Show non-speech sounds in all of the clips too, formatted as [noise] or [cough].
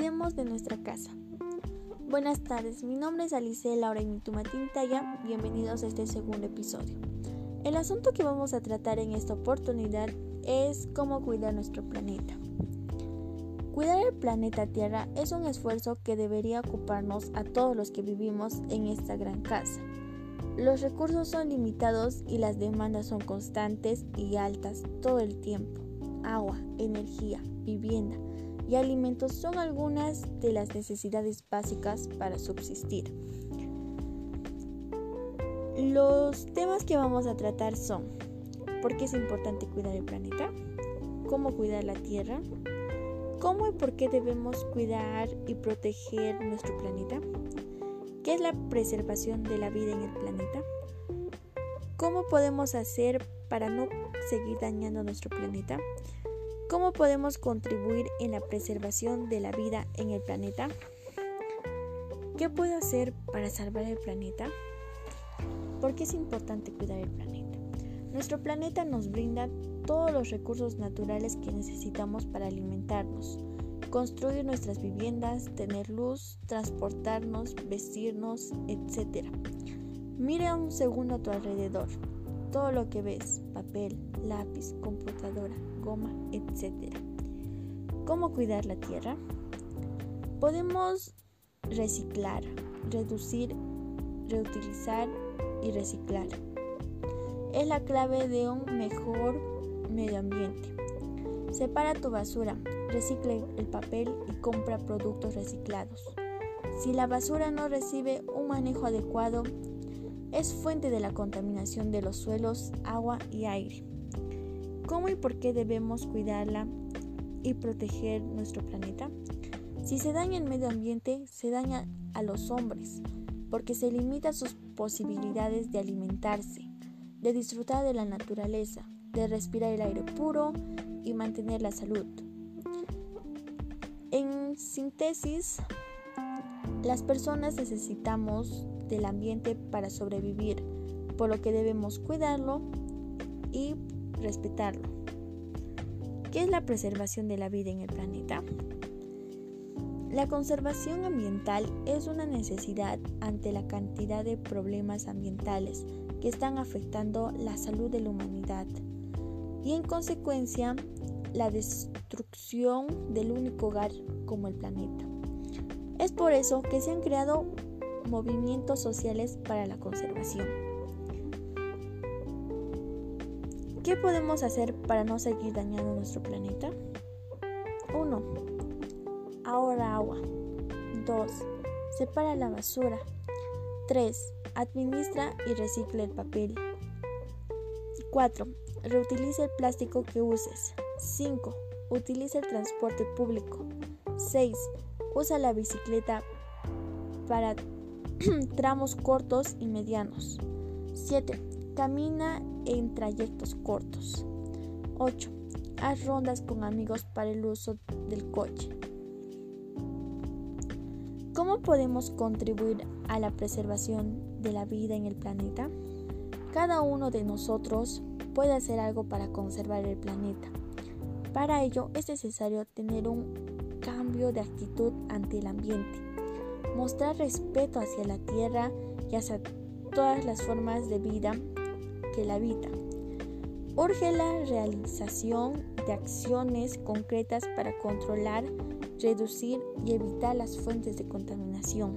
Hablemos de nuestra casa. Buenas tardes, mi nombre es Alice Laura Mituma Tintaya. Bienvenidos a este segundo episodio. El asunto que vamos a tratar en esta oportunidad es cómo cuidar nuestro planeta. Cuidar el planeta Tierra es un esfuerzo que debería ocuparnos a todos los que vivimos en esta gran casa. Los recursos son limitados y las demandas son constantes y altas todo el tiempo. Agua, energía, vivienda y alimentos son algunas de las necesidades básicas para subsistir. Los temas que vamos a tratar son ¿por qué es importante cuidar el planeta? ¿Cómo cuidar la Tierra? ¿Cómo y por qué debemos cuidar y proteger nuestro planeta? ¿Qué es la preservación de la vida en el planeta? ¿Cómo podemos hacer para no seguir dañando nuestro planeta? ¿Cómo podemos contribuir en la preservación de la vida en el planeta? ¿Qué puedo hacer para salvar el planeta? ¿Por qué es importante cuidar el planeta? Nuestro planeta nos brinda todos los recursos naturales que necesitamos para alimentarnos, construir nuestras viviendas, tener luz, transportarnos, vestirnos, etc. Mira un segundo a tu alrededor. Todo lo que ves, papel, lápiz, computadora, goma, etc. ¿Cómo cuidar la tierra? Podemos reciclar, reducir, reutilizar y reciclar. Es la clave de un mejor medio ambiente. Separa tu basura, recicle el papel y compra productos reciclados. Si la basura no recibe un manejo adecuado, es fuente de la contaminación de los suelos, agua y aire. ¿Cómo y por qué debemos cuidarla y proteger nuestro planeta? Si se daña el medio ambiente, se daña a los hombres, porque se limita sus posibilidades de alimentarse, de disfrutar de la naturaleza, de respirar el aire puro y mantener la salud. En síntesis, las personas necesitamos del ambiente para sobrevivir, por lo que debemos cuidarlo y respetarlo. ¿Qué es la preservación de la vida en el planeta? La conservación ambiental es una necesidad ante la cantidad de problemas ambientales que están afectando la salud de la humanidad y en consecuencia la destrucción del único hogar como el planeta. Es por eso que se han creado movimientos sociales para la conservación. ¿Qué podemos hacer para no seguir dañando nuestro planeta? 1. Ahorra agua. 2. Separa la basura. 3. Administra y recicla el papel. 4. Reutiliza el plástico que uses. 5. Utiliza el transporte público. 6. Usa la bicicleta para [clears throat] tramos cortos y medianos. 7. Camina en trayectos cortos. 8. Haz rondas con amigos para el uso del coche. ¿Cómo podemos contribuir a la preservación de la vida en el planeta? Cada uno de nosotros puede hacer algo para conservar el planeta. Para ello es necesario tener un cambio de actitud ante el ambiente, mostrar respeto hacia la tierra y hacia todas las formas de vida que la habitan. Urge la realización de acciones concretas para controlar, reducir y evitar las fuentes de contaminación.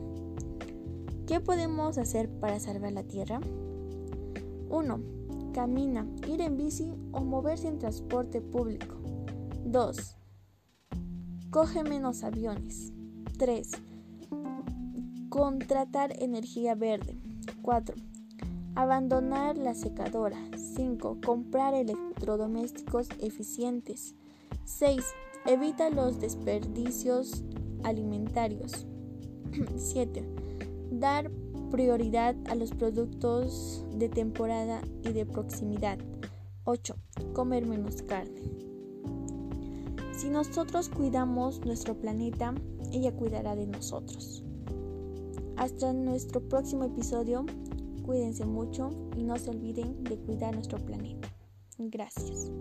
¿Qué podemos hacer para salvar la tierra? 1. Camina, ir en bici o moverse en transporte público. 2. Coge menos aviones. 3. Contratar energía verde. 4. Abandonar la secadora. 5. Comprar electrodomésticos eficientes. 6. Evita los desperdicios alimentarios. [clears throat] 7. Dar prioridad a los productos de temporada y de proximidad. 8. Comer menos carne. Si nosotros cuidamos nuestro planeta, ella cuidará de nosotros. Hasta nuestro próximo episodio, cuídense mucho y no se olviden de cuidar nuestro planeta. Gracias.